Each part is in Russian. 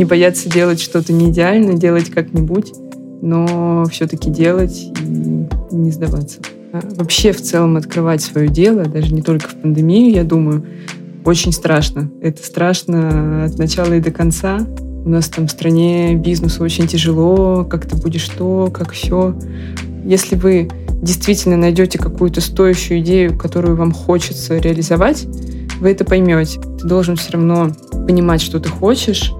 не бояться делать что-то не идеально, делать как-нибудь, но все-таки делать и не сдаваться. А вообще в целом открывать свое дело, даже не только в пандемию, я думаю, очень страшно. Это страшно от начала и до конца. У нас там в стране бизнесу очень тяжело, как ты будешь то, как все. Если вы действительно найдете какую-то стоящую идею, которую вам хочется реализовать, вы это поймете. Ты должен все равно понимать, что ты хочешь,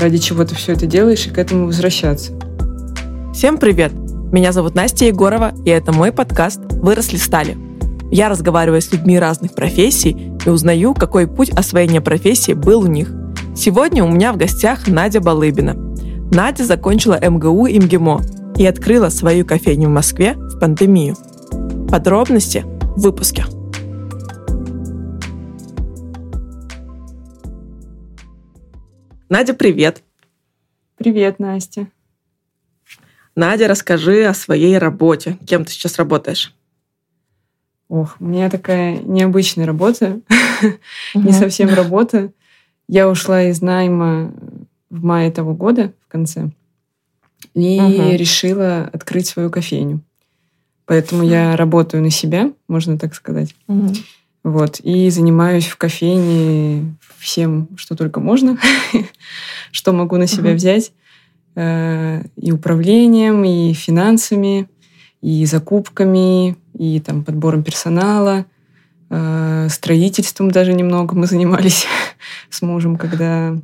ради чего ты все это делаешь, и к этому возвращаться. Всем привет! Меня зовут Настя Егорова, и это мой подкаст «Выросли стали». Я разговариваю с людьми разных профессий и узнаю, какой путь освоения профессии был у них. Сегодня у меня в гостях Надя Балыбина. Надя закончила МГУ и МГИМО и открыла свою кофейню в Москве в пандемию. Подробности в выпуске. Надя, привет. Привет, Настя. Надя, расскажи о своей работе. Кем ты сейчас работаешь? Ох, у меня такая необычная работа, не совсем работа. Я ушла из найма в мае того года, в конце, и решила открыть свою кофейню. Поэтому я работаю на себя, можно так сказать. Вот. И занимаюсь в кофейне всем, что только можно, что могу на себя взять. Э, и управлением, и финансами, и закупками, и там подбором персонала, э, строительством даже немного мы занимались с мужем, когда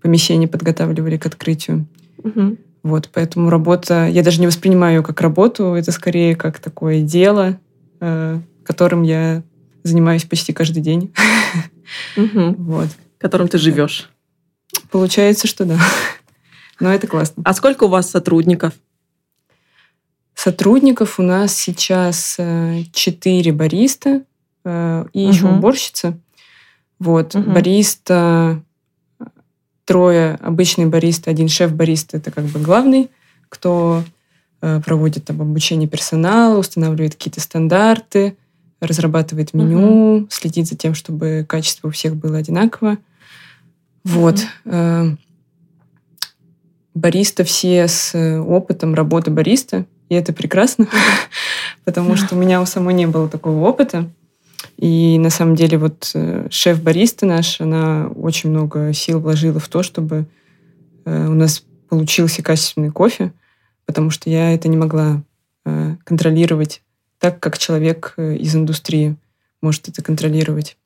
помещение подготавливали к открытию. Угу. Вот, поэтому работа, я даже не воспринимаю ее как работу, это скорее как такое дело, э, которым я занимаюсь почти каждый день. Угу. Вот. Которым ты живешь. Получается, что да. Но это классно. А сколько у вас сотрудников? Сотрудников у нас сейчас э, четыре бариста э, и угу. еще уборщица. Вот, угу. бариста, трое обычный бариста, один шеф-бариста, это как бы главный, кто э, проводит там обучение персонала, устанавливает какие-то стандарты, разрабатывает меню, угу. следит за тем, чтобы качество у всех было одинаково. Вот. Угу. Бариста все с опытом работы бариста, и это прекрасно, потому что у меня у самой не было такого опыта. И на самом деле вот э, шеф бариста наш, она очень много сил вложила в то, чтобы э, у нас получился качественный кофе, потому что я это не могла э, контролировать так, как человек из индустрии может это контролировать.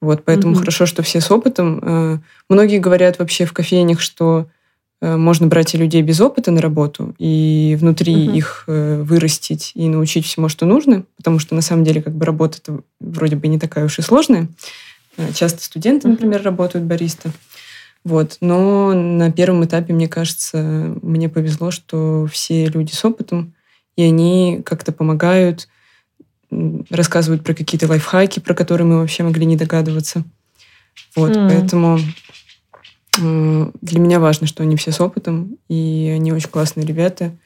Вот, поэтому mm-hmm. хорошо, что все с опытом. Многие говорят вообще в кофейнях, что Э, можно брать и людей без опыта на работу и внутри угу. их э, вырастить и научить всему, что нужно, потому что на самом деле как бы работа -то вроде бы не такая уж и сложная. Э, часто студенты, например, угу. работают бариста. Вот. Но на первом этапе, мне кажется, мне повезло, что все люди с опытом, и они как-то помогают, рассказывают про какие-то лайфхаки, про которые мы вообще могли не догадываться. Вот, mm. поэтому для меня важно, что они все с опытом, и они очень классные ребята,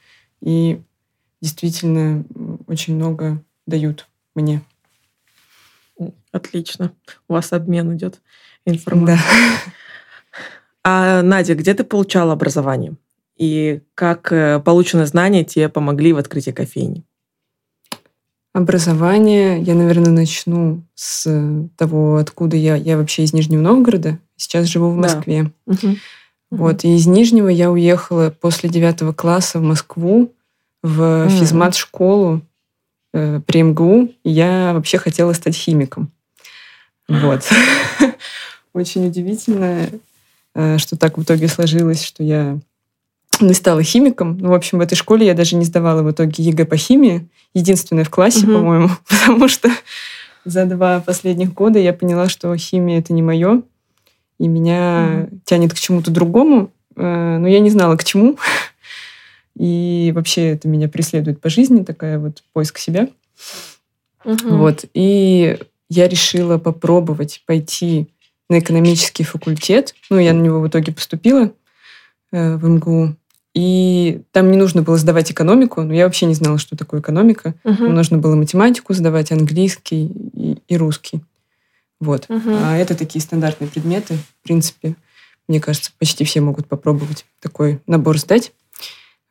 и действительно очень много дают мне. Отлично. У вас обмен идет информацией. Да. А, Надя, где ты получала образование? И как э, полученные знания тебе помогли в открытии кофейни? Образование, я, наверное, начну с того, откуда я. Я вообще из Нижнего Новгорода, сейчас живу в Москве. Да. Угу. Вот, и из Нижнего я уехала после девятого класса в Москву, в физмат-школу э, при МГУ. Я вообще хотела стать химиком. Вот. Очень удивительно, э, что так в итоге сложилось, что я не стала химиком. Ну, в общем, в этой школе я даже не сдавала в итоге ЕГЭ по химии. Единственная в классе, угу. по-моему. Потому что за два последних года я поняла, что химия — это не мое. И меня угу. тянет к чему-то другому. Э, но я не знала, к чему. И вообще это меня преследует по жизни, такая вот поиск себя. Угу. Вот. И я решила попробовать пойти на экономический факультет. Ну, я на него в итоге поступила э, в МГУ. И там не нужно было сдавать экономику, но я вообще не знала, что такое экономика. Угу. нужно было математику сдавать, английский и, и русский. Вот. Угу. А это такие стандартные предметы, в принципе. Мне кажется, почти все могут попробовать такой набор сдать.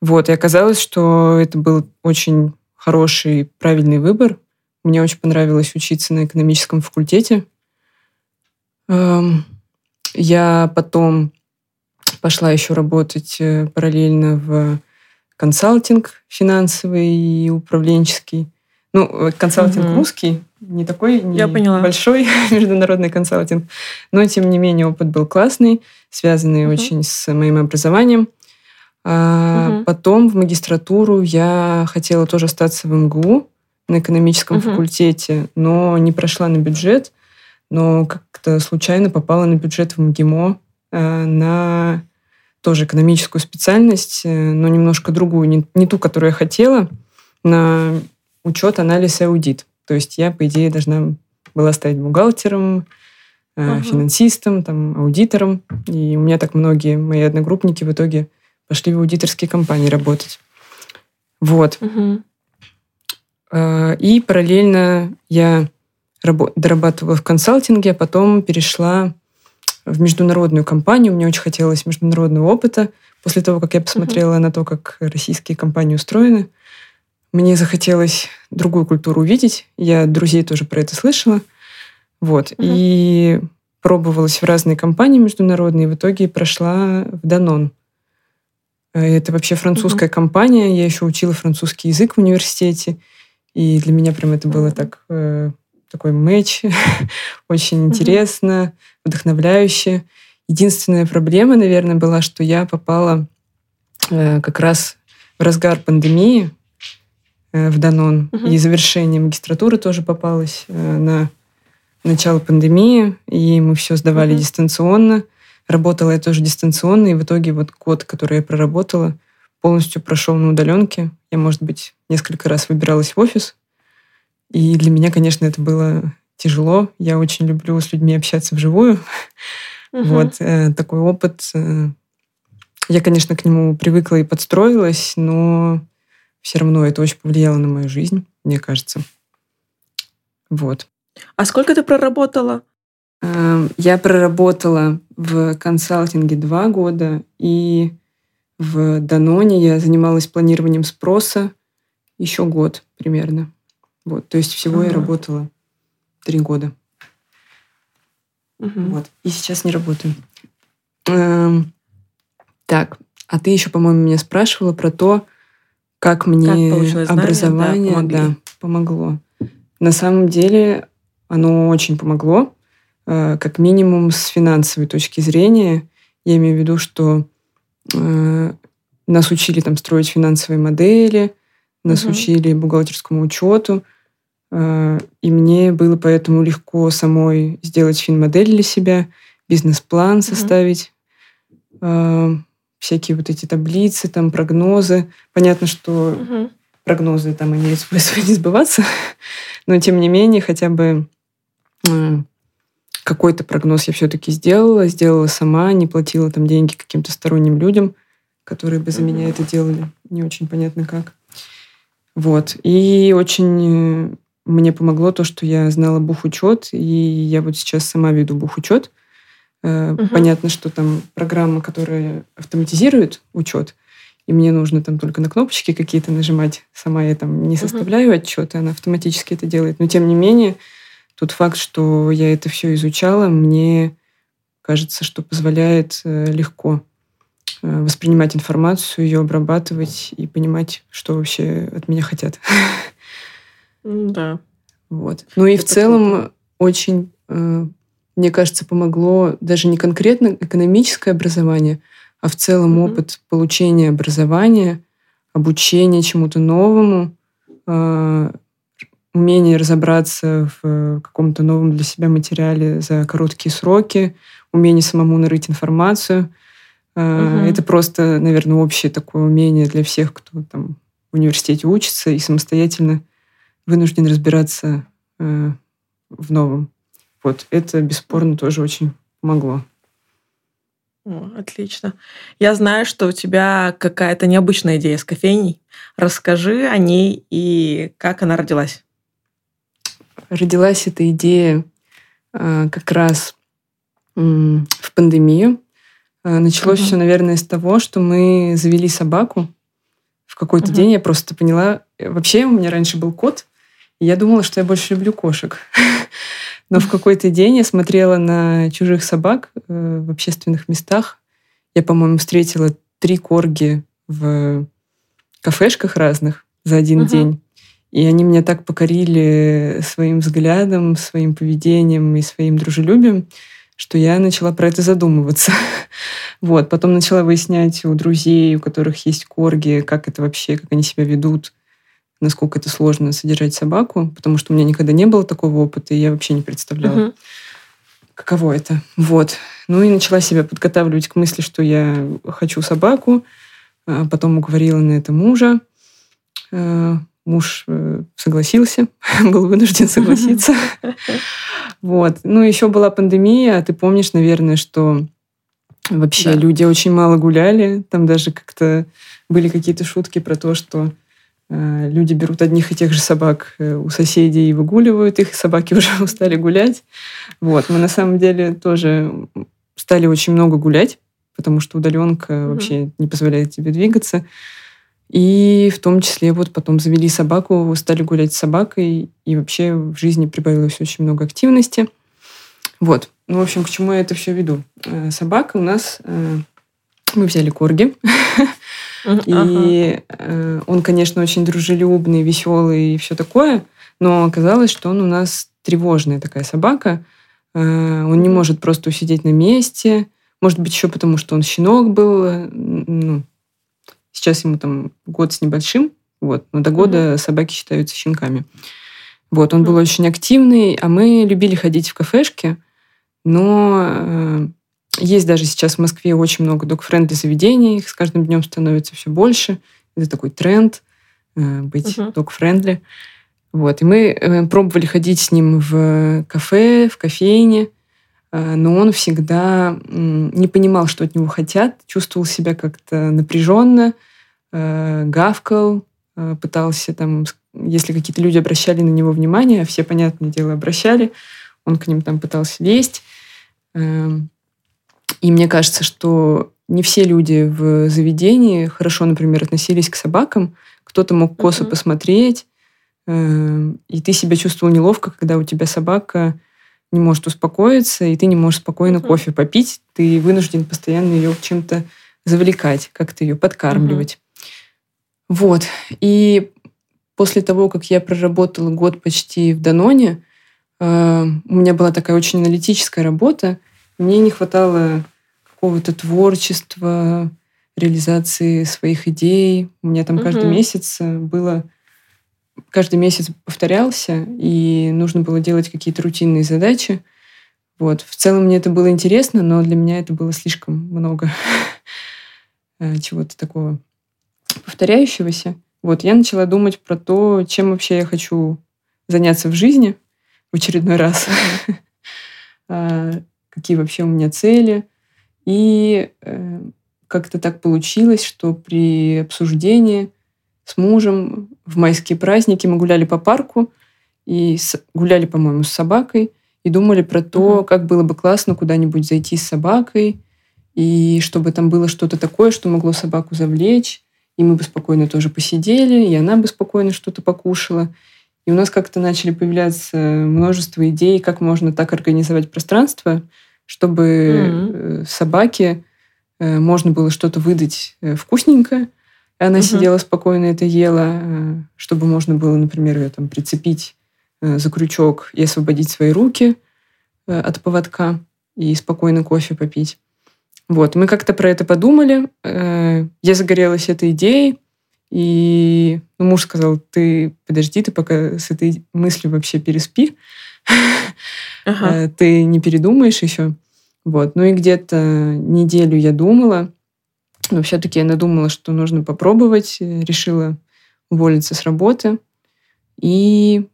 Вот, и оказалось, что это был очень хороший, правильный выбор. Мне очень понравилось учиться на экономическом факультете. Эм, я потом пошла еще работать э, параллельно в консалтинг финансовый и управленческий. Ну, э, консалтинг угу. русский, не такой не Я поняла. большой международный консалтинг, но тем не менее опыт был классный, связанный угу. очень с моим образованием. А угу. Потом в магистратуру я хотела тоже остаться в МГУ на экономическом угу. факультете, но не прошла на бюджет, но как-то случайно попала на бюджет в МГИМО на тоже экономическую специальность, э, но немножко другую, не, не ту, которую я хотела, на учет, анализ и аудит. То есть я, по идее, должна была стать бухгалтером, uh финансистом, там, аудитором. И у меня так многие мои одногруппники в итоге пошли в аудиторские компании работать. Вот. uh И параллельно я дорабатывала в консалтинге, а потом перешла в международную компанию. Мне очень хотелось международного опыта. После того, как я посмотрела uh на то, как российские компании устроены, мне захотелось другую культуру увидеть. Я друзей тоже про это слышала. Вот. Угу. И пробовалась в разные компании международные. В итоге прошла в Данон. Э, это вообще французская угу. компания. Я еще учила французский язык в университете. И для меня прям это было так э, такой матч, очень интересно, вдохновляюще. Единственная проблема, наверное, была, что я попала э, как раз в разгар пандемии, Э, в Данон. Угу. И завершение магистратуры тоже попалось э, на начало пандемии, и мы все сдавали угу. дистанционно. Работала я тоже дистанционно, и в итоге вот год, который я проработала, полностью прошел на удаленке. Я, может быть, несколько раз выбиралась в офис. И для меня, конечно, это было тяжело. Я очень люблю с людьми общаться вживую. Угу. Вот э, такой опыт. Э, я, конечно, к нему привыкла и подстроилась, но все равно это очень повлияло на мою жизнь, мне кажется. Вот. А сколько ты проработала? Эм, я проработала в консалтинге два года, и в Даноне я занималась планированием спроса еще год примерно. Вот, то есть всего ага. я работала три года. Угу. Вот. И сейчас не работаю. Эм, так, а ты еще, по-моему, меня спрашивала про то, как мне как образование знания, да, да, помогло. На самом деле оно очень помогло, э, как минимум с финансовой точки зрения. Я имею в виду, что э, нас учили там строить финансовые модели, нас угу. учили бухгалтерскому учету, и мне было поэтому легко самой сделать финмодель для себя, бизнес-план составить. Угу всякие вот эти таблицы, там прогнозы. Понятно, что угу. прогнозы там имеют свойство не сбываться, но тем не менее хотя бы э, какой-то прогноз я все-таки сделала, сделала сама, не платила там деньги каким-то сторонним людям, которые бы за угу. меня это делали. Не очень понятно как. Вот. И очень э, мне помогло то, что я знала бухучет, и я вот сейчас сама веду бухучет. Угу. Понятно, что там программа, которая автоматизирует учет, и мне нужно там только на кнопочки какие-то нажимать. Сама я там не составляю угу. отчеты, она автоматически это делает. Но тем не менее, тот факт, что я это все изучала, мне кажется, что позволяет э, легко э, воспринимать информацию, ее обрабатывать и понимать, что вообще от меня хотят. Да. Вот. Ну и это в целом круто. очень мне кажется, помогло даже не конкретно экономическое образование, а в целом mm-hmm. опыт получения образования, обучения чему-то новому, э, умение разобраться в каком-то новом для себя материале за короткие сроки, умение самому нарыть информацию. Э, mm-hmm. Это просто, наверное, общее такое умение для всех, кто там в университете учится и самостоятельно вынужден разбираться э, в новом. Вот это бесспорно тоже очень помогло. О, отлично. Я знаю, что у тебя какая-то необычная идея с кофейней. Расскажи о ней и как она родилась. Родилась эта идея э, как раз э, в пандемию. Э, началось угу. все, наверное, с того, что мы завели собаку. В какой-то угу. день я просто поняла... Э, вообще у меня раньше был кот, и я думала, что я больше люблю кошек. Но в какой-то день я смотрела на чужих собак э, в общественных местах. Я, по-моему, встретила три корги в кафешках разных за один угу. день. И они меня так покорили своим взглядом, своим поведением и своим дружелюбием, что я начала про это задумываться. вот. Потом начала выяснять у друзей, у которых есть корги, как это вообще, как они себя ведут, насколько это сложно содержать собаку, потому что у меня никогда не было такого опыта, и я вообще не представляла, угу. каково это. Вот. Ну и начала себя подготавливать к мысли, что я хочу собаку. А потом уговорила на это мужа. А, муж э, согласился, был вынужден согласиться. Вот. Ну, еще была пандемия. Ты помнишь, наверное, что вообще да. люди очень мало гуляли. Там даже как-то были какие-то шутки про то, что люди берут одних и тех же собак э, у соседей и выгуливают их, и собаки уже устали гулять. Вот. Мы на самом деле тоже стали очень много гулять, потому что удаленка mm-hmm. вообще не позволяет тебе двигаться. И в том числе вот потом завели собаку, стали гулять с собакой, и вообще в жизни прибавилось очень много активности. Вот. Ну, в общем, к чему я это все веду? Э, собака у нас... Э, мы взяли корги. И э, он, конечно, очень дружелюбный, веселый и все такое, но оказалось, что он у нас тревожная такая собака. Он не может просто усидеть на месте. Может быть, еще потому, что он щенок был. Ну, Сейчас ему там год с небольшим, вот, но до года mm-hmm. собаки считаются щенками. Вот, он был очень активный, а мы любили ходить в кафешки, но э, есть даже сейчас в Москве очень много док-френдли заведений, их с каждым днем становится все больше. Это такой тренд э, быть uh-huh. док-френдли. Вот. И мы э, пробовали ходить с ним в кафе, в кофейне, э, но он всегда э, не понимал, что от него хотят, чувствовал себя как-то напряженно, Э, гавкал, э, пытался там, если какие-то люди обращали на него внимание, а все, понятное дело, обращали, он к ним там пытался лезть. И мне кажется, что не все люди в заведении хорошо, например, относились к собакам. Кто-то мог косо uh-huh. посмотреть, эм, и ты себя чувствовал неловко, когда у тебя собака не может успокоиться, и ты не можешь спокойно uh-huh. кофе попить. Ты вынужден постоянно ее чем-то завлекать, как-то ее подкармливать. Вот. И после того, как я проработала год почти в Даноне, э, у меня была такая очень аналитическая работа. Мне не хватало какого-то творчества, реализации своих идей. У меня там угу. каждый месяц было... Каждый месяц повторялся, и нужно было делать какие-то рутинные задачи. Вот. В целом мне это было интересно, но для меня это было слишком много э, чего-то такого повторяющегося. Вот, я начала думать про то, чем вообще я хочу заняться в жизни в очередной раз. А, какие вообще у меня цели. И э, как-то так получилось, что при обсуждении с мужем в майские праздники мы гуляли по парку и гуляли, по-моему, с собакой и думали про то, как было бы классно куда-нибудь зайти с собакой, и чтобы там было что-то такое, что могло собаку завлечь, и мы бы спокойно тоже посидели, и она бы спокойно что-то покушала. И у нас как-то начали появляться множество идей, как можно так организовать пространство, чтобы mm-hmm. собаке э, можно было что-то выдать э, вкусненькое, и она mm-hmm. сидела спокойно это ела, чтобы можно было, например, ее там прицепить за крючок и освободить свои руки от поводка и спокойно кофе попить. Вот, мы как-то про это подумали. Я загорелась этой идеей, и ну, муж сказал, ты подожди, ты пока с этой мыслью вообще переспи. Ага. Э, ты не передумаешь еще. Вот. Ну и где-то неделю я думала, но все-таки я надумала, что нужно попробовать. Решила уволиться с работы. И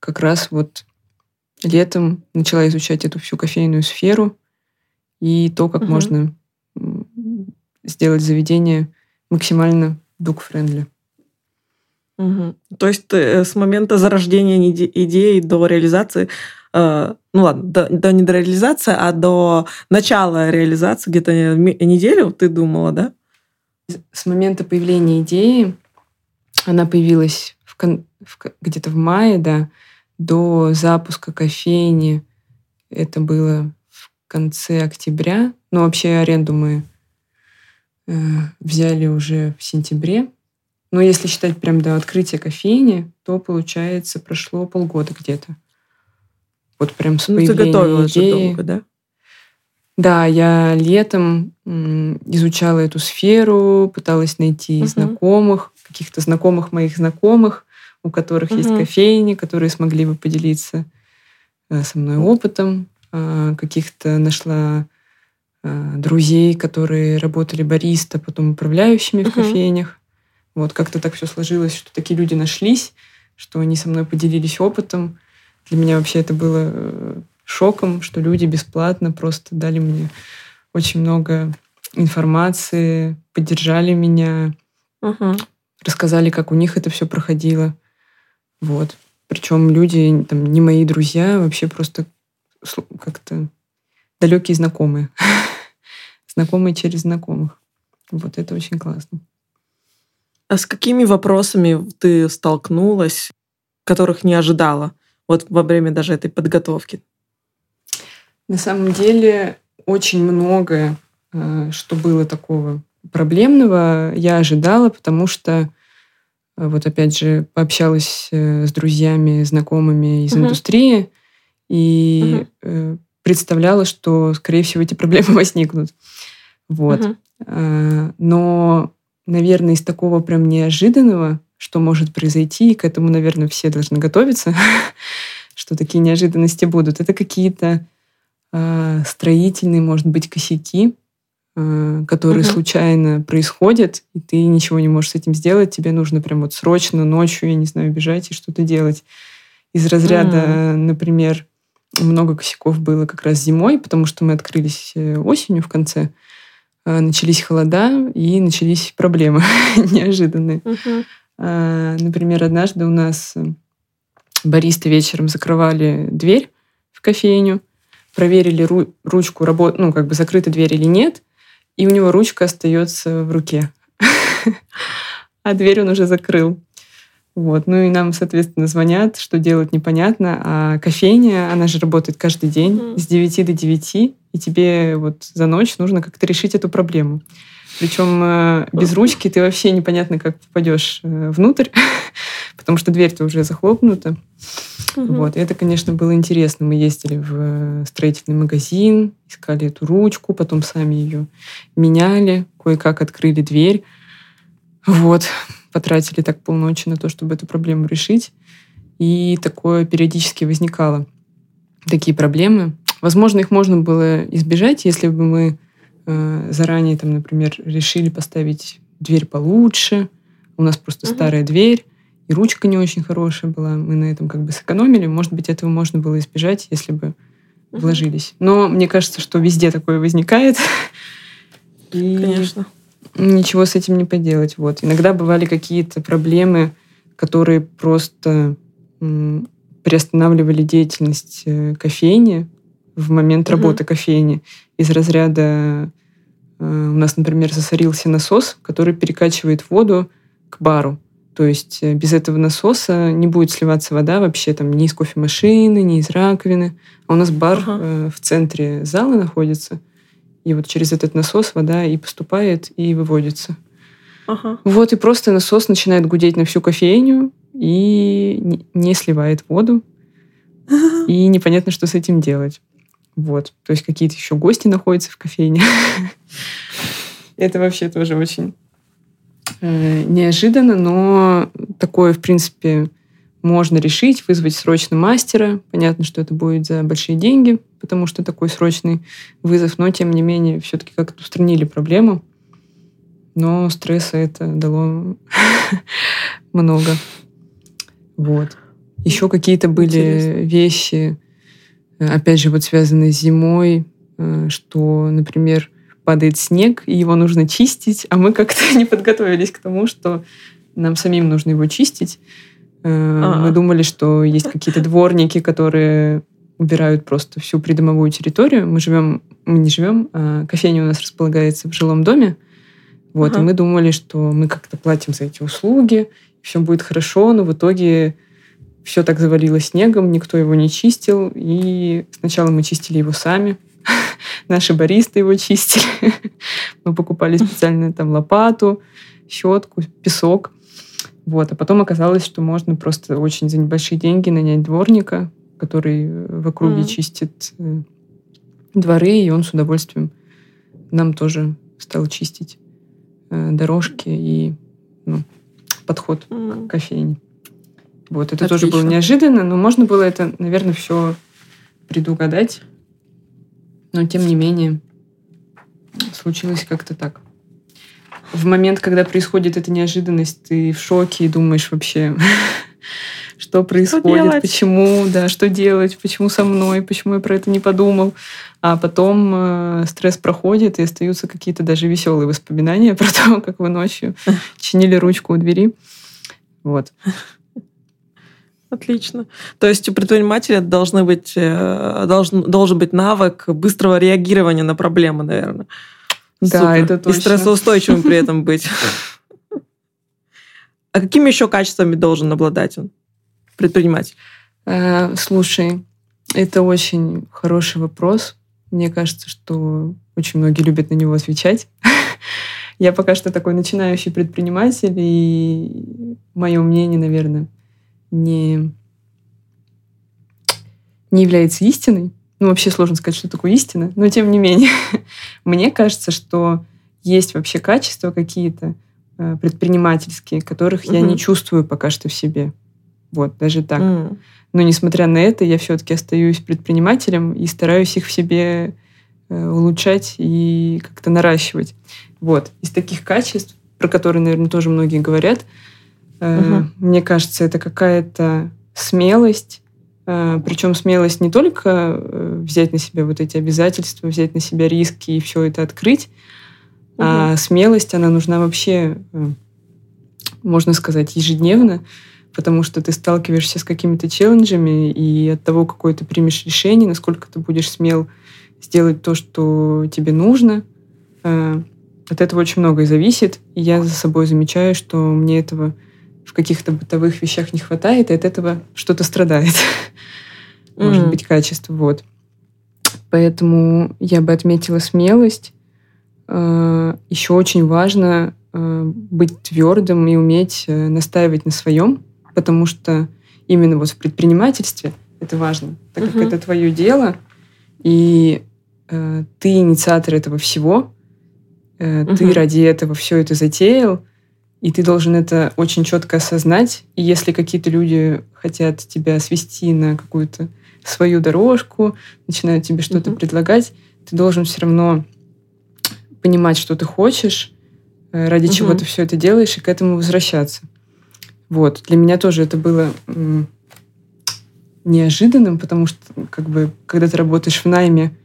как раз вот летом начала изучать эту всю кофейную сферу и то, как угу. можно сделать заведение максимально дук-френдли. Угу. То есть э, с момента зарождения идеи до реализации, э, ну ладно, до, до не до реализации, а до начала реализации где-то неделю ты думала, да? С момента появления идеи, она появилась в в, где-то в мае, да, до запуска кофейни, это было в конце октября. Ну, вообще аренду мы э, взяли уже в сентябре. Но если считать прям до открытия кофейни, то, получается, прошло полгода где-то. Вот прям с ну, ты готовилась идеи. долго, да? Да, я летом изучала эту сферу, пыталась найти угу. знакомых, каких-то знакомых моих знакомых, у которых угу. есть кофейни, которые смогли бы поделиться э, со мной опытом. А, каких-то нашла а, друзей, которые работали бариста, потом управляющими угу. в кофейнях. Вот как-то так все сложилось, что такие люди нашлись, что они со мной поделились опытом. Для меня вообще это было э, шоком, что люди бесплатно просто дали мне очень много информации, поддержали меня, угу. рассказали, как у них это все проходило. Вот. Причем люди, там, не мои друзья, вообще просто как-то далекие знакомые. знакомые через знакомых. Вот это очень классно. А с какими вопросами ты столкнулась, которых не ожидала вот во время даже этой подготовки? На самом деле очень многое, э, что было такого проблемного, я ожидала, потому что э, вот опять же пообщалась э, с друзьями, знакомыми из угу. индустрии и угу. представляла, что, скорее всего, эти проблемы возникнут. Вот. Угу. Но наверное, из такого прям неожиданного, что может произойти, и к этому, наверное, все должны готовиться, что такие неожиданности будут. Это какие-то э, строительные, может быть, косяки, э, которые uh-huh. случайно происходят, и ты ничего не можешь с этим сделать. Тебе нужно прям вот срочно ночью, я не знаю, бежать и что-то делать. Из разряда, uh-huh. например, много косяков было как раз зимой, потому что мы открылись э, осенью в конце. Э, начались холода и начались проблемы неожиданные. Uh-huh. Например, однажды у нас э, баристы вечером закрывали дверь в кофейню, проверили ру- ручку, работ- ну, как бы закрыта дверь или нет, и у него ручка остается в руке. А дверь он уже закрыл. Вот. Ну и нам, соответственно, звонят, что делать непонятно. А кофейня, она же работает каждый день mm. с 9 до 9, и тебе вот за ночь нужно как-то решить эту проблему. Причем э, без ручки ты вообще непонятно, как попадешь э, внутрь, потому что дверь-то уже захлопнута. Угу. Вот. Это, конечно, было интересно. Мы ездили в э, строительный магазин, искали эту ручку, потом сами ее меняли, кое-как открыли дверь. Вот потратили так полночи на то, чтобы эту проблему решить. И такое периодически возникало. Такие проблемы. Возможно, их можно было избежать, если бы мы э, заранее, там, например, решили поставить дверь получше. У нас просто угу. старая дверь, и ручка не очень хорошая была. Мы на этом как бы сэкономили. Может быть, этого можно было избежать, если бы угу. вложились. Но мне кажется, что везде такое возникает. И Конечно ничего с этим не поделать. Вот. Иногда бывали какие-то проблемы, которые просто приостанавливали деятельность э, кофейни в момент работы кофейни. Из разряда э, у нас, например, засорился насос, который перекачивает воду к бару. То есть э, без этого насоса не будет сливаться вода вообще там ни из кофемашины, ни из раковины. А у нас бар ага. в центре зала находится. И вот через этот насос вода и поступает, и выводится. Ага. Вот, и просто насос начинает гудеть на всю кофейню и не сливает воду. И непонятно, что с этим делать. Вот. То есть какие-то еще гости находятся в кофейне. Это вообще тоже очень э, неожиданно, но такое, в принципе, можно решить, вызвать срочно мастера. Понятно, что это будет за большие деньги, потому что такой срочный вызов, но тем не менее все-таки как-то устранили проблему. Но стресса это дало много. Вот. Еще какие-то были Интересно. вещи, опять же, вот связанные с зимой, э, что, например, падает снег, и его нужно чистить, а мы как-то не подготовились к тому, что нам самим нужно его чистить. А-а. Мы думали, что есть какие-то дворники, которые убирают просто всю придомовую территорию. Мы живем, мы не живем, а кофейня у нас располагается в жилом доме. Вот, ага. и мы думали, что мы как-то платим за эти услуги, все будет хорошо, но в итоге все так завалилось снегом, никто его не чистил, и сначала мы чистили его сами, наши баристы его чистили, мы покупали специально там лопату, щетку, песок, вот, а потом оказалось, что можно просто очень за небольшие деньги нанять дворника, который в округе mm. чистит э, дворы, и он с удовольствием нам тоже стал чистить э, дорожки и ну, подход mm. к кофейне. Вот, это Отлично. тоже было неожиданно, но можно было это, наверное, все предугадать. Но, тем не менее, случилось как-то так. В момент, когда происходит эта неожиданность, ты в шоке и думаешь вообще, что происходит, что почему, да, что делать, почему со мной, почему я про это не подумал. А потом э, стресс проходит, и остаются какие-то даже веселые воспоминания про то, как вы ночью чинили ручку у двери. Вот. Отлично. То есть у предпринимателя должны быть, э, должен, должен быть навык быстрого реагирования на проблемы, наверное. Да, Супер. это точно. И стрессоустойчивым при этом быть. А какими еще качествами должен обладать он, предприниматель? Э, слушай, это очень хороший вопрос. Мне кажется, что очень многие любят на него отвечать. Я пока что такой начинающий предприниматель, и мое мнение, наверное, не, не является истиной. Ну, вообще сложно сказать, что такое истина, но тем не менее, мне кажется, что есть вообще качества какие-то э, предпринимательские, которых угу. я не чувствую пока что в себе. Вот, даже так. Mm. Но несмотря на это, я все-таки остаюсь предпринимателем и стараюсь их в себе э, улучшать и как-то наращивать. Вот. Из таких качеств, про которые, наверное, тоже многие говорят, Угу. Мне кажется, это какая-то смелость, э, причем смелость не только взять на себя вот эти обязательства, взять на себя риски и все это открыть, угу. а смелость, она нужна вообще, можно сказать, ежедневно, потому что ты сталкиваешься с какими-то челленджами, и от того, какое ты примешь решение, насколько ты будешь смел сделать то, что тебе нужно, от этого очень многое зависит. И я за собой замечаю, что мне этого в каких-то бытовых вещах не хватает, и от этого что-то страдает. Может быть, качество. Вот. Поэтому я бы отметила смелость. А, Еще очень важно а, быть твердым и уметь э, настаивать на своем, потому что именно вот в предпринимательстве это важно, так как uh-huh. это твое дело, и э, ты инициатор этого всего, э, uh-huh. ты ради этого все это затеял, и ты должен это очень четко осознать. И если какие-то люди хотят тебя свести на какую-то свою дорожку, начинают тебе что-то mm-hmm. предлагать, ты должен все равно понимать, что ты хочешь, э, ради mm-hmm. чего ты все это делаешь, и к этому возвращаться. Вот. Для меня тоже это было неожиданным, потому что, как бы, когда ты работаешь в найме,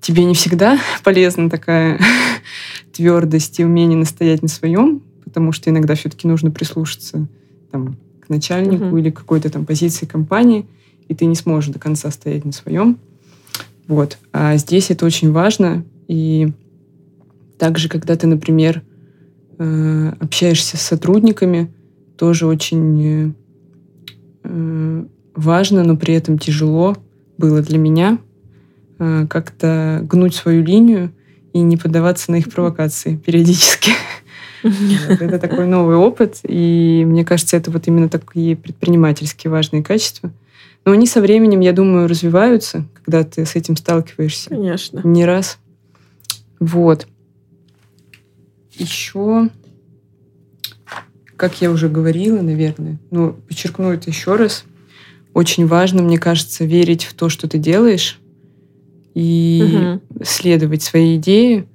тебе не всегда полезна такая твердость и умение настоять на своем, потому что иногда все-таки нужно прислушаться там, к начальнику uh-huh. или к какой-то там позиции компании, и ты не сможешь до конца стоять на своем. Вот. А здесь это очень важно. И также, когда ты, например, э, общаешься с сотрудниками, тоже очень э, важно, но при этом тяжело было для меня э, как-то гнуть свою линию и не поддаваться на их провокации периодически. Это такой новый опыт, и мне кажется, это вот именно такие предпринимательские важные качества. Но они со временем, я думаю, развиваются, когда ты с этим сталкиваешься. Конечно. Не раз. Вот. Еще, как я уже говорила, наверное, но подчеркну это еще раз, очень важно, мне кажется, верить в то, что ты делаешь, и угу. следовать своей идее,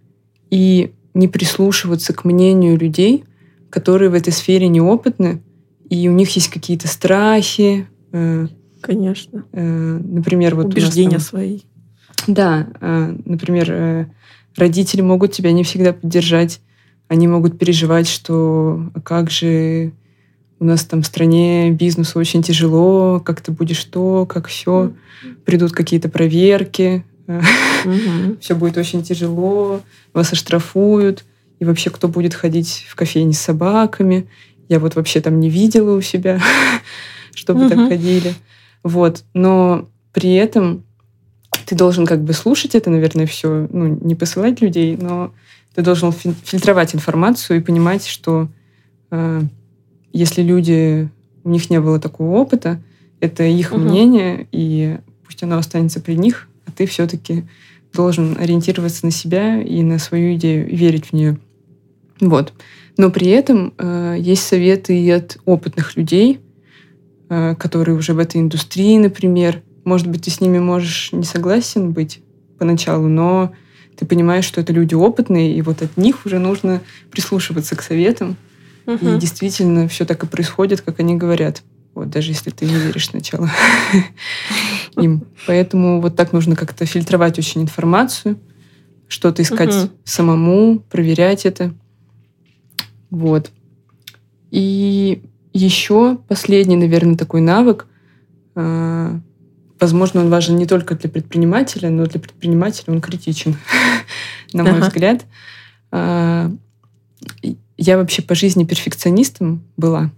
и не прислушиваться к мнению людей, которые в этой сфере неопытны, и у них есть какие-то страхи. Э, Конечно. Э, например, вот убеждения там, свои. Да, э, например, э, родители могут тебя не всегда поддержать они могут переживать, что а как же у нас там в стране бизнесу очень тяжело, как ты будешь то, как все, придут какие-то проверки, все будет очень тяжело, вас оштрафуют, и вообще кто будет ходить в кофейне с собаками. Я вот вообще там не видела у себя, чтобы так ходили. Вот. Но при этом ты должен как бы слушать это, наверное, все, ну, не посылать людей, но ты должен фильтровать информацию и понимать, что э, если люди, у них не было такого опыта, это их угу. мнение, и пусть оно останется при них, а ты все-таки должен ориентироваться на себя и на свою идею, и верить в нее. Вот. Но при этом э, есть советы и от опытных людей, э, которые уже в этой индустрии, например. Может быть, ты с ними можешь не согласен быть поначалу, но ты понимаешь, что это люди опытные, и вот от них уже нужно прислушиваться к советам. Угу. И действительно все так и происходит, как они говорят. Вот, даже если ты не веришь сначала им. Поэтому вот так нужно как-то фильтровать очень информацию, что-то искать угу. самому, проверять это. Вот. И еще последний, наверное, такой навык. Возможно, он важен не только для предпринимателя, но для предпринимателя он критичен, на мой взгляд. А, я вообще по жизни перфекционистом была.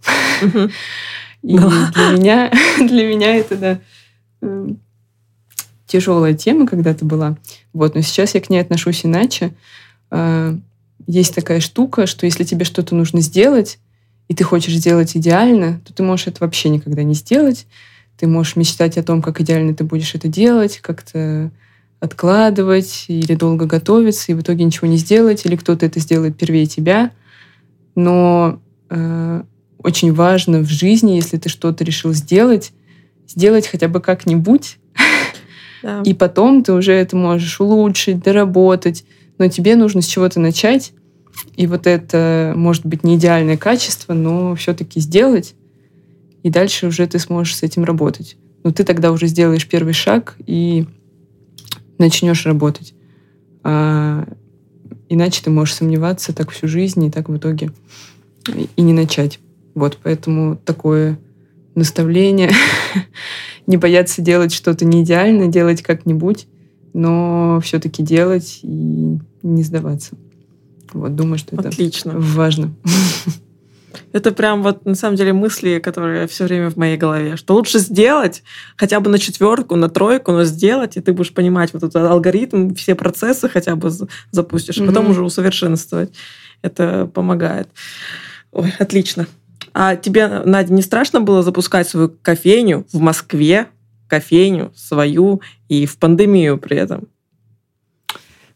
И для меня, для меня это да, эм, тяжелая тема когда-то была. Вот, но сейчас я к ней отношусь иначе. А, есть такая штука, что если тебе что-то нужно сделать, и ты хочешь сделать идеально, то ты можешь это вообще никогда не сделать. Ты можешь мечтать о том, как идеально ты будешь это делать, как-то откладывать или долго готовиться, и в итоге ничего не сделать, или кто-то это сделает первее тебя — но э, очень важно в жизни, если ты что-то решил сделать, сделать хотя бы как-нибудь, да. и потом ты уже это можешь улучшить, доработать, но тебе нужно с чего-то начать, и вот это может быть не идеальное качество, но все-таки сделать, и дальше уже ты сможешь с этим работать. Но ты тогда уже сделаешь первый шаг и начнешь работать. А Иначе ты можешь сомневаться так всю жизнь и так в итоге и не начать. Вот, поэтому такое наставление. не бояться делать что-то не идеально, делать как-нибудь, но все-таки делать и не сдаваться. Вот, думаю, что это Отлично. важно. Это прям вот на самом деле мысли, которые все время в моей голове. Что лучше сделать хотя бы на четверку, на тройку, но сделать, и ты будешь понимать вот этот алгоритм, все процессы хотя бы запустишь, mm-hmm. потом уже усовершенствовать. Это помогает. Ой, отлично. А тебе, Надя, не страшно было запускать свою кофейню в Москве, кофейню свою и в пандемию при этом?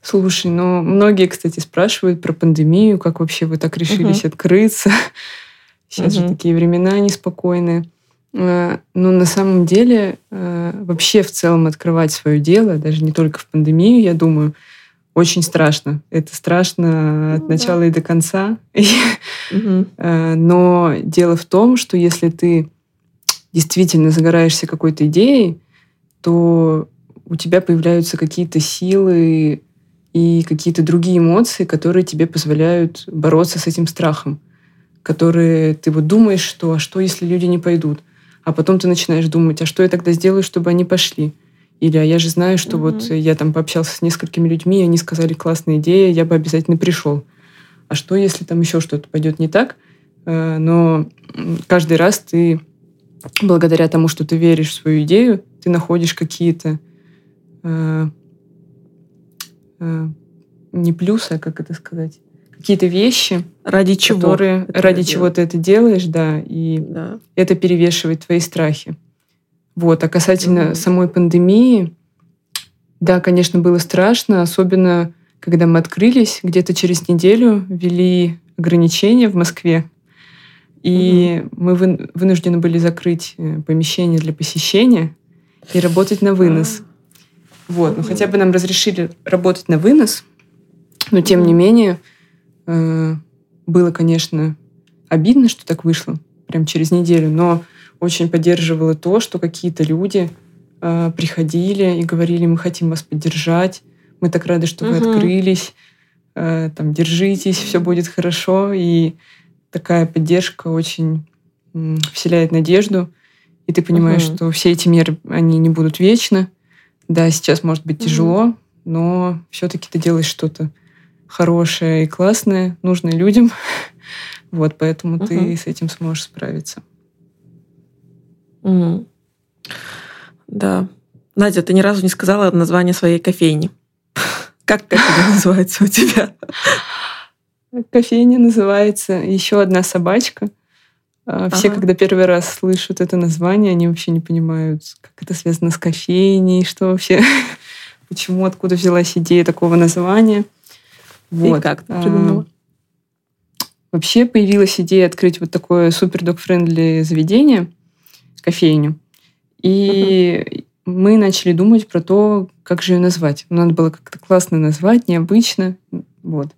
Слушай, ну, многие, кстати, спрашивают про пандемию, как вообще вы так решились uh-huh. открыться. Сейчас uh-huh. же такие времена неспокойные. А, но на самом деле а, вообще в целом открывать свое дело, даже не только в пандемию, я думаю, очень страшно. Это страшно от ну начала и до конца. А, но дело в том, что если ты действительно загораешься какой-то идеей, то у тебя появляются какие-то силы, и какие-то другие эмоции, которые тебе позволяют бороться с этим страхом, которые ты вот думаешь, что а что, если люди не пойдут? А потом ты начинаешь думать, а что я тогда сделаю, чтобы они пошли? Или а я же знаю, что угу. вот я там пообщался с несколькими людьми, и они сказали классная идея, я бы обязательно пришел. А что, если там еще что-то пойдет не так? Э, но каждый раз ты, благодаря тому, что ты веришь в свою идею, ты находишь какие-то Э, не плюсы, а как это сказать, какие-то вещи, ради чего, которые, ради чего ты это делаешь, да, и да. это перевешивает твои страхи. Вот, а касательно mm-hmm. самой пандемии, да, конечно, было страшно, особенно когда мы открылись, где-то через неделю ввели ограничения в Москве, и mm-hmm. мы вынуждены были закрыть э, помещение для посещения и работать на вынос. Ah. Вот, ну хотя бы нам разрешили работать на вынос, но тем не менее э, было, конечно, обидно, что так вышло, прям через неделю, но очень поддерживало то, что какие-то люди э, приходили и говорили, мы хотим вас поддержать, мы так рады, что вы угу. открылись, э, там, держитесь, все будет хорошо. И такая поддержка очень вселяет надежду. И ты понимаешь, угу. что все эти меры, они не будут вечно. Да, сейчас может быть тяжело, угу. но все-таки ты делаешь что-то хорошее и классное, нужное людям. Вот, поэтому ты с этим сможешь справиться. Да. Надя, ты ни разу не сказала название своей кофейни. Как кофейня называется у тебя? Кофейня называется «Еще одна собачка». А, все, ага. когда первый раз слышат это название, они вообще не понимают, как это связано с кофейней, что вообще, почему, откуда взялась идея такого названия. Вот. И как ты придумала? Вообще появилась идея открыть вот такое супер док-френдли заведение, кофейню. И uh-huh. мы начали думать про то, как же ее назвать. Надо было как-то классно назвать, необычно. Вот.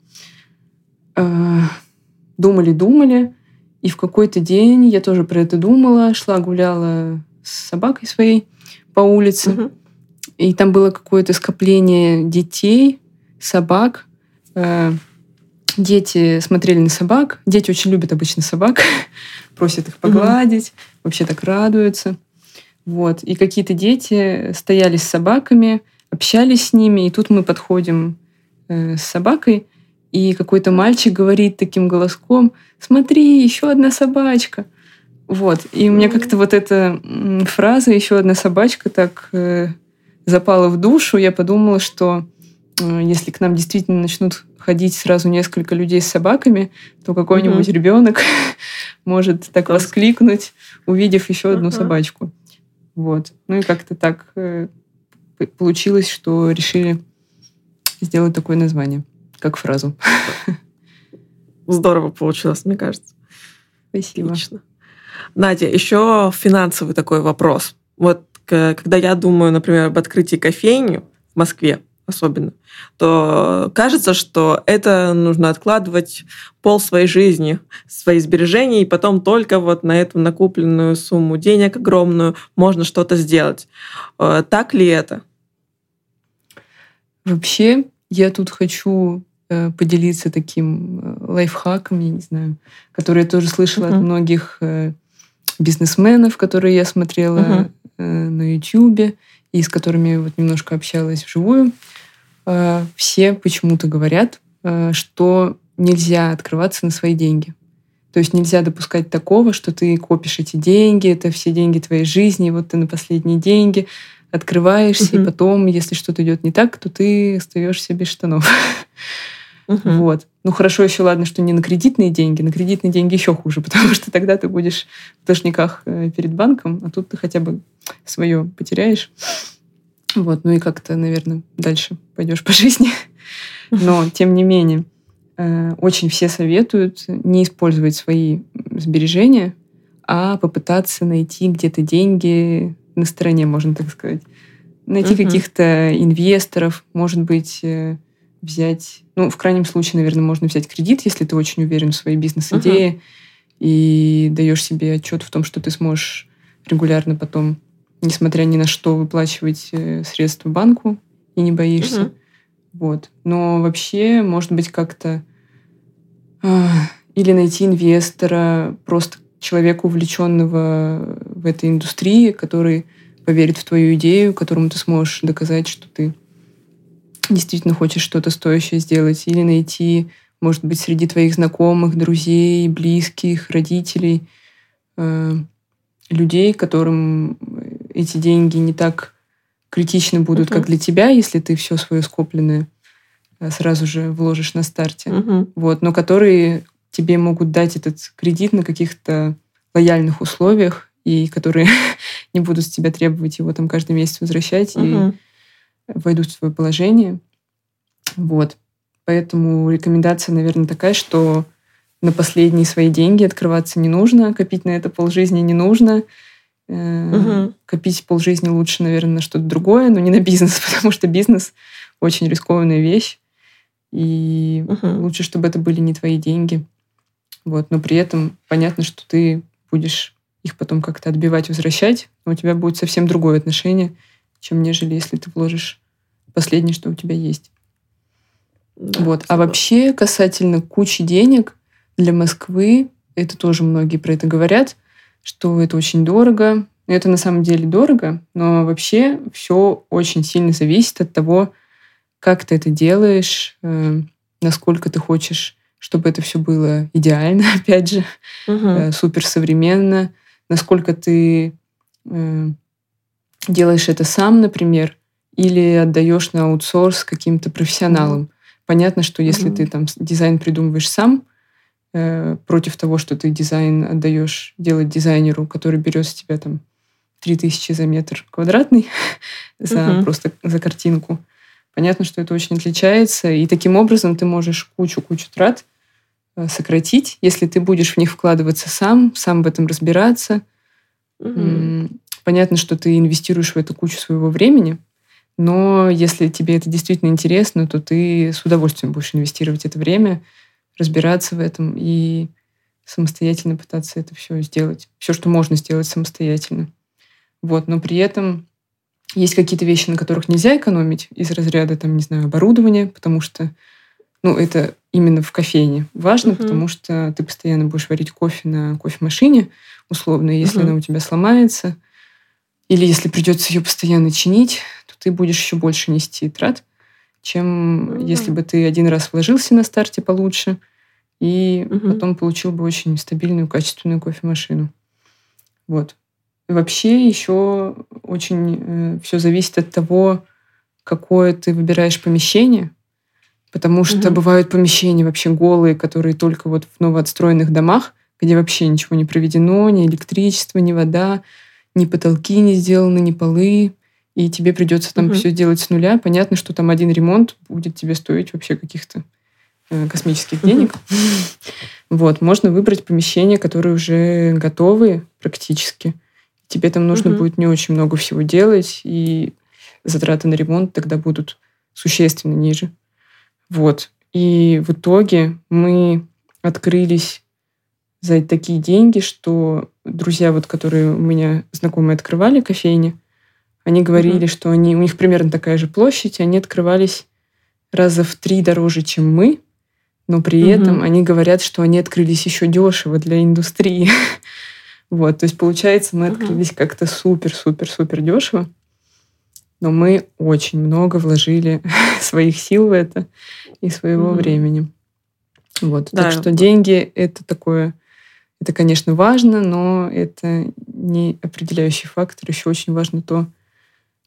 Думали-думали. И в какой-то день я тоже про это думала, шла гуляла с собакой своей по улице. Uh-huh. И там было какое-то скопление детей, собак. Э, дети смотрели на собак. Дети очень любят обычно собак, просят их погладить, угу. вообще так радуются. Вот. И какие-то дети стояли с собаками, общались с ними, и тут мы подходим э, с собакой, и какой-то мальчик говорит таким голоском, смотри, еще одна собачка. Вот. И у меня как-то вот эта фраза «еще одна собачка» так э, запала в душу. Я подумала, что э, если к нам действительно начнут ходить сразу несколько людей с собаками, то какой-нибудь mm-hmm. ребенок может так воскликнуть, увидев еще одну uh-huh. собачку. Вот. Ну и как-то так э, получилось, что решили сделать такое название, как фразу. Здорово получилось, мне кажется. Спасибо. Отлично. Надя, еще финансовый такой вопрос. Вот когда я думаю, например, об открытии кофейни в Москве, особенно, то кажется, что это нужно откладывать пол своей жизни, свои сбережения, и потом только вот на эту накопленную сумму денег огромную можно что-то сделать. Э, так ли это? Вообще, я тут хочу поделиться таким э, лайфхаком, я не знаю, который я тоже слышала uh-huh. от многих бизнесменов, которые я смотрела uh-huh. на YouTube и с которыми вот немножко общалась вживую. Э, все почему-то говорят, э, что нельзя открываться на свои деньги. То есть нельзя допускать такого, что ты копишь эти деньги, это все деньги твоей жизни, и вот ты на последние деньги открываешься, угу. и потом, если что-то идет не так, то ты остаешься без штанов. Угу. Вот. Ну хорошо еще, ладно, что не на кредитные деньги. На кредитные деньги еще хуже, потому что тогда ты будешь в должниках э, перед банком, а тут ты хотя бы свое потеряешь. Вот, ну и как-то, наверное, дальше пойдешь по жизни. Но, тем не менее, э, очень все советуют не использовать свои сбережения, а попытаться найти где-то деньги на стороне, можно так сказать. Найти uh-huh. каких-то инвесторов, может быть, э, взять... Ну, в крайнем случае, наверное, можно взять кредит, если ты очень уверен в своей бизнес-идее uh-huh. и даешь себе отчет в том, что ты сможешь регулярно потом несмотря ни на что, выплачивать э, средства банку и не боишься. Угу. Вот. Но вообще, может быть, как-то э, или найти инвестора, просто человека, увлеченного в этой индустрии, который поверит в твою идею, которому ты сможешь доказать, что ты действительно хочешь что-то стоящее сделать, или найти, может быть, среди твоих знакомых, друзей, близких, родителей, э, людей, которым эти деньги не так критичны будут, uh-huh. как для тебя, если ты все свое скопленное э, сразу же вложишь на старте. Uh-huh. Вот, но которые тебе могут дать этот кредит на каких-то лояльных условиях, и которые не будут с тебя требовать его там каждый месяц возвращать uh-huh. и войдут в свое положение. Вот. Поэтому рекомендация, наверное, такая, что на последние свои деньги открываться не нужно, копить на это полжизни не нужно. Угу. Копить полжизни лучше, наверное, на что-то другое, но не на бизнес, потому что бизнес очень рискованная вещь. И угу. лучше, чтобы это были не твои деньги. Вот. Но при этом понятно, что ты будешь их потом как-то отбивать, возвращать, но у тебя будет совсем другое отношение, чем нежели если ты вложишь последнее, что у тебя есть. Да, вот. А вообще касательно кучи денег для Москвы, это тоже многие про это говорят, что это очень дорого. Это на самом деле дорого, но вообще все очень сильно зависит от того, как ты это делаешь, э, насколько ты хочешь, чтобы это все было идеально, опять же, угу. суперсовременно, насколько ты э, делаешь это сам, например, или отдаешь на аутсорс каким-то профессионалам. Понятно, что если mm-hmm. ты там дизайн придумываешь сам, э, против того, что ты дизайн отдаешь делать дизайнеру, который берет с тебя там 3000 за метр квадратный за mm-hmm. просто за картинку. Понятно, что это очень отличается, и таким образом ты можешь кучу-кучу трат э, сократить, если ты будешь в них вкладываться сам, сам в этом разбираться. Mm-hmm. Понятно, что ты инвестируешь в эту кучу своего времени, но если тебе это действительно интересно, то ты с удовольствием будешь инвестировать это время, разбираться в этом и самостоятельно пытаться это все сделать. Все, что можно сделать самостоятельно. Вот, но при этом есть какие-то вещи, на которых нельзя экономить из разряда, там, не знаю, оборудования, потому что, ну, это именно в кофейне важно, uh-huh. потому что ты постоянно будешь варить кофе на кофемашине, условно, и если uh-huh. она у тебя сломается, или если придется ее постоянно чинить, то ты будешь еще больше нести трат, чем mm-hmm. если бы ты один раз вложился на старте получше и mm-hmm. потом получил бы очень стабильную, качественную кофемашину. Вот. И вообще еще очень э, все зависит от того, какое ты выбираешь помещение, потому что mm-hmm. бывают помещения вообще голые, которые только вот в новоотстроенных домах, где вообще ничего не проведено, ни электричество, ни вода, ни потолки не сделаны, ни полы, и тебе придется там угу. все делать с нуля. Понятно, что там один ремонт будет тебе стоить вообще каких-то э, космических денег. Вот, можно выбрать помещения, которые уже готовые практически. Тебе там нужно будет не очень много всего делать, и затраты на ремонт тогда будут существенно ниже. Вот. И в итоге мы открылись за такие деньги, что друзья, вот, которые у меня знакомые открывали кофейни, они говорили, mm-hmm. что они, у них примерно такая же площадь, они открывались раза в три дороже, чем мы, но при mm-hmm. этом они говорят, что они открылись еще дешево для индустрии. вот, то есть получается, мы открылись mm-hmm. как-то супер-супер-супер дешево, но мы очень много вложили своих сил в это и своего mm-hmm. времени. Вот, да. так что деньги это такое это, конечно, важно, но это не определяющий фактор. Еще очень важно то,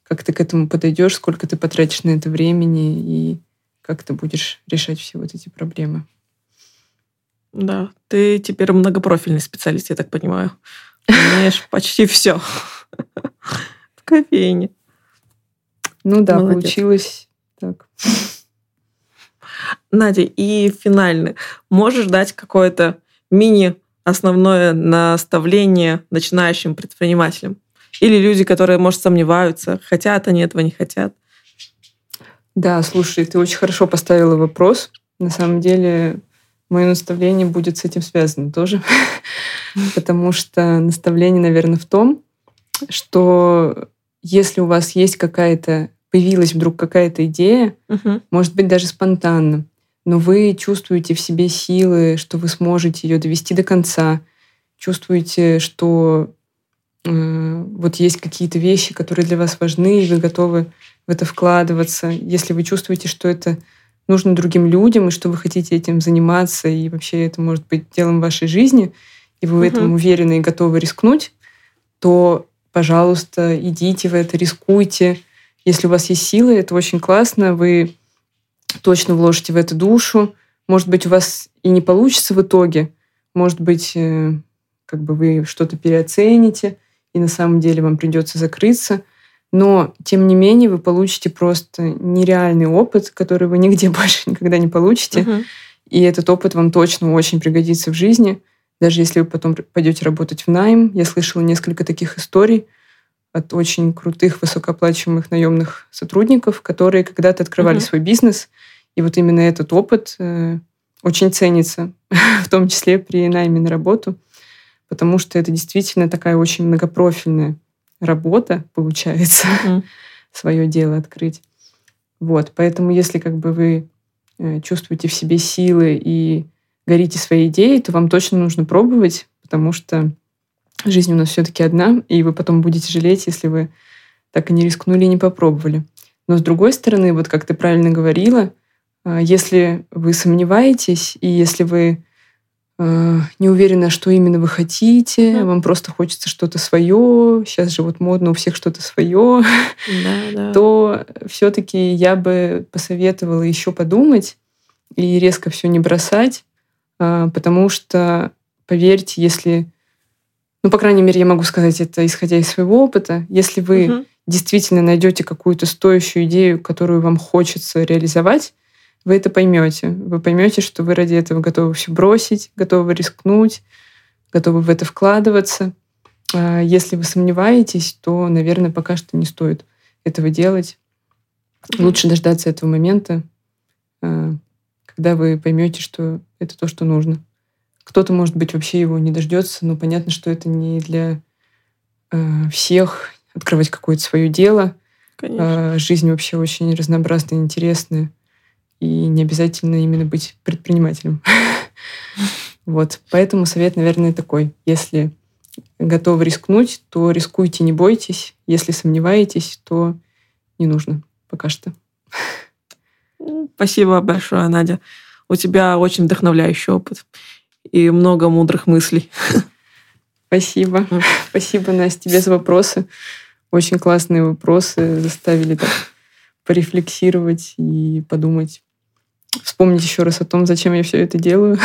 как ты к этому подойдешь, сколько ты потратишь на это времени и как ты будешь решать все вот эти проблемы. Да, ты теперь многопрофильный специалист, я так понимаю. Умеешь почти все в кофейне. Ну да, Молодец. получилось так. Надя, и финальный. Можешь дать какое-то мини основное наставление начинающим предпринимателям? Или люди, которые, может, сомневаются, хотят они этого, не хотят? Да, слушай, ты очень хорошо поставила вопрос. На самом деле, мое наставление будет с этим связано тоже. Потому что наставление, наверное, в том, что если у вас есть какая-то, появилась вдруг какая-то идея, может быть, даже спонтанно, но вы чувствуете в себе силы, что вы сможете ее довести до конца, чувствуете, что э, вот есть какие-то вещи, которые для вас важны, и вы готовы в это вкладываться. Если вы чувствуете, что это нужно другим людям, и что вы хотите этим заниматься, и вообще это может быть делом вашей жизни, и вы в этом уверены и готовы рискнуть, то, пожалуйста, идите в это, рискуйте. Если у вас есть силы, это очень классно, вы точно вложите в это душу. Может быть, у вас и не получится в итоге. Может быть, э, как бы вы что-то переоцените, и на самом деле вам придется закрыться. Но, тем не менее, вы получите просто нереальный опыт, который вы нигде больше никогда не получите. Uh-huh. И этот опыт вам точно очень пригодится в жизни, даже если вы потом пойдете работать в найм. Я слышала несколько таких историй от очень крутых, высокооплачиваемых наемных сотрудников, которые когда-то открывали uh-huh. свой бизнес, и вот именно этот опыт э, очень ценится, в том числе при найме на работу, потому что это действительно такая очень многопрофильная работа, получается, uh-huh. свое дело открыть. Вот, поэтому если как бы вы э, чувствуете в себе силы и горите своей идеей, то вам точно нужно пробовать, потому что жизнь у нас все-таки одна, и вы потом будете жалеть, если вы так и не рискнули и не попробовали. Но с другой стороны, вот как ты правильно говорила, э, если вы сомневаетесь, и если вы э, не уверены, что именно вы хотите, mm. вам просто хочется что-то свое, сейчас же вот модно у всех что-то свое, да, да. то все-таки я бы посоветовала еще подумать и резко все не бросать, э, потому что, поверьте, если, ну, по крайней мере, я могу сказать это, исходя из своего опыта, если вы mm действительно найдете какую-то стоящую идею, которую вам хочется реализовать, вы это поймете. Вы поймете, что вы ради этого готовы все бросить, готовы рискнуть, готовы в это вкладываться. А если вы сомневаетесь, то, наверное, пока что не стоит этого делать. Лучше дождаться этого момента, а, когда вы поймете, что это то, что нужно. Кто-то, может быть, вообще его не дождется, но понятно, что это не для а, всех открывать какое-то свое дело. Конечно. А, жизнь вообще очень разнообразная, интересная. И не обязательно именно быть предпринимателем. Вот. Поэтому совет, наверное, такой. Если готовы рискнуть, то рискуйте, не бойтесь. Если сомневаетесь, то не нужно пока что. Спасибо большое, Надя. У тебя очень вдохновляющий опыт и много мудрых мыслей. Спасибо. Спасибо, Настя, тебе за вопросы. Очень классные вопросы заставили так порефлексировать и подумать, вспомнить еще раз о том, зачем я все это делаю,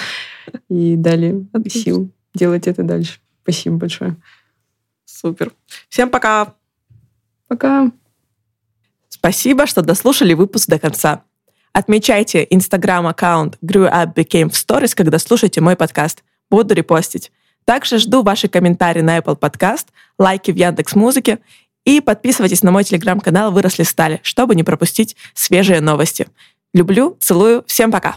и дали сил делать это дальше. Спасибо большое. Супер. Всем пока. Пока. Спасибо, что дослушали выпуск до конца. Отмечайте инстаграм-аккаунт Grew Up Became в Stories, когда слушаете мой подкаст. Буду репостить. Также жду ваши комментарии на Apple Podcast, лайки в Яндекс Музыке и подписывайтесь на мой телеграм-канал «Выросли стали», чтобы не пропустить свежие новости. Люблю, целую, всем пока!